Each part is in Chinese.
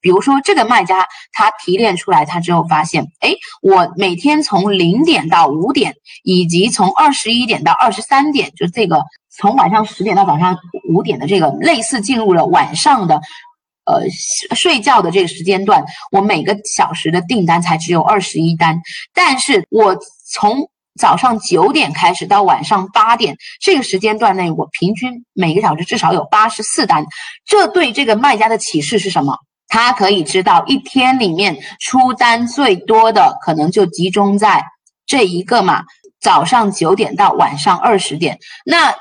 比如说这个卖家他提炼出来，他之后发现，哎，我每天从零点到五点，以及从二十一点到二十三点，就这个从晚上十点到早上五点的这个类似进入了晚上的。呃，睡觉的这个时间段，我每个小时的订单才只有二十一单，但是我从早上九点开始到晚上八点这个时间段内，我平均每个小时至少有八十四单。这对这个卖家的启示是什么？他可以知道一天里面出单最多的可能就集中在这一个嘛，早上九点到晚上二十点。那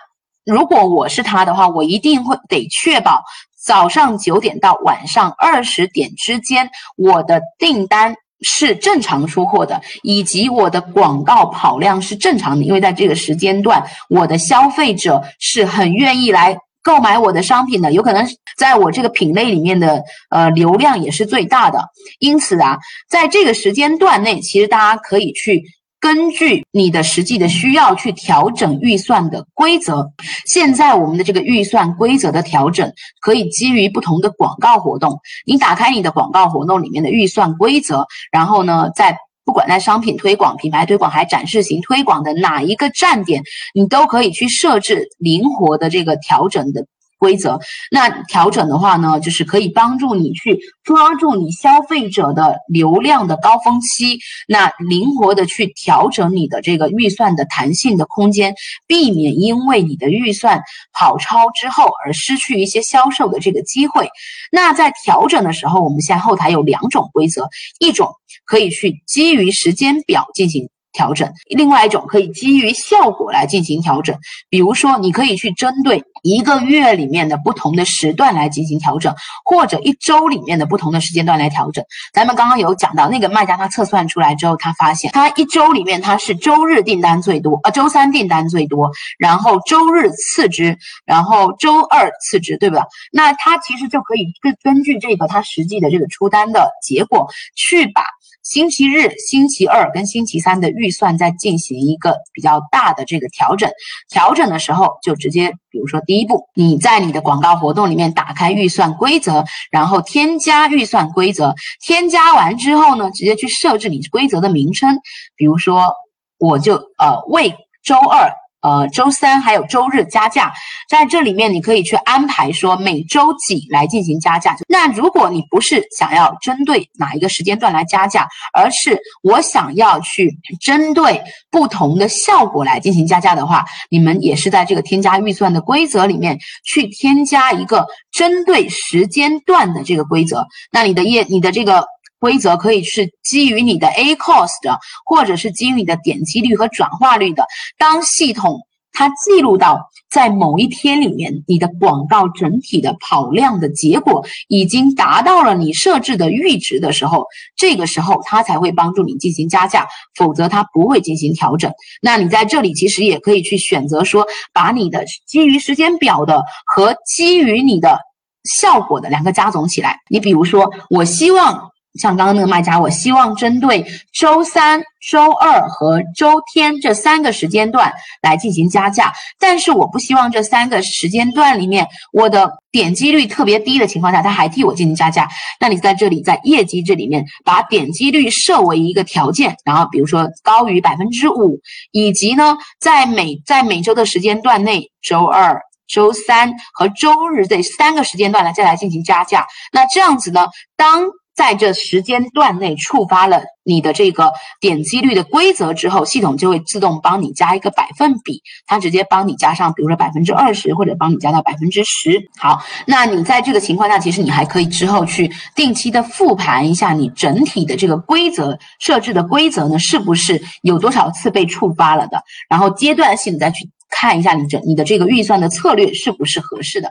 如果我是他的话，我一定会得确保。早上九点到晚上二十点之间，我的订单是正常出货的，以及我的广告跑量是正常的，因为在这个时间段，我的消费者是很愿意来购买我的商品的，有可能在我这个品类里面的呃流量也是最大的，因此啊，在这个时间段内，其实大家可以去。根据你的实际的需要去调整预算的规则。现在我们的这个预算规则的调整，可以基于不同的广告活动。你打开你的广告活动里面的预算规则，然后呢，在不管在商品推广、品牌推广还展示型推广的哪一个站点，你都可以去设置灵活的这个调整的。规则，那调整的话呢，就是可以帮助你去抓住你消费者的流量的高峰期，那灵活的去调整你的这个预算的弹性的空间，避免因为你的预算跑超之后而失去一些销售的这个机会。那在调整的时候，我们现在后台有两种规则，一种可以去基于时间表进行。调整，另外一种可以基于效果来进行调整，比如说你可以去针对一个月里面的不同的时段来进行调整，或者一周里面的不同的时间段来调整。咱们刚刚有讲到那个卖家，他测算出来之后，他发现他一周里面他是周日订单最多，呃，周三订单最多，然后周日次之，然后周二次之，对吧？那他其实就可以根根据这个他实际的这个出单的结果去把。星期日、星期二跟星期三的预算再进行一个比较大的这个调整。调整的时候就直接，比如说第一步，你在你的广告活动里面打开预算规则，然后添加预算规则。添加完之后呢，直接去设置你规则的名称，比如说我就呃为周二。呃，周三还有周日加价，在这里面你可以去安排说每周几来进行加价。那如果你不是想要针对哪一个时间段来加价，而是我想要去针对不同的效果来进行加价的话，你们也是在这个添加预算的规则里面去添加一个针对时间段的这个规则。那你的业，你的这个。规则可以是基于你的 A cost 的，或者是基于你的点击率和转化率的。当系统它记录到在某一天里面你的广告整体的跑量的结果已经达到了你设置的阈值的时候，这个时候它才会帮助你进行加价，否则它不会进行调整。那你在这里其实也可以去选择说，把你的基于时间表的和基于你的效果的两个加总起来。你比如说，我希望。像刚刚那个卖家，我希望针对周三、周二和周天这三个时间段来进行加价，但是我不希望这三个时间段里面我的点击率特别低的情况下，他还替我进行加价。那你在这里在业绩这里面把点击率设为一个条件，然后比如说高于百分之五，以及呢在每在每周的时间段内，周二、周三和周日这三个时间段来再来进行加价。那这样子呢，当在这时间段内触发了你的这个点击率的规则之后，系统就会自动帮你加一个百分比，它直接帮你加上，比如说百分之二十，或者帮你加到百分之十。好，那你在这个情况下，其实你还可以之后去定期的复盘一下你整体的这个规则设置的规则呢，是不是有多少次被触发了的，然后阶段性的再去看一下你这你的这个预算的策略是不是合适的。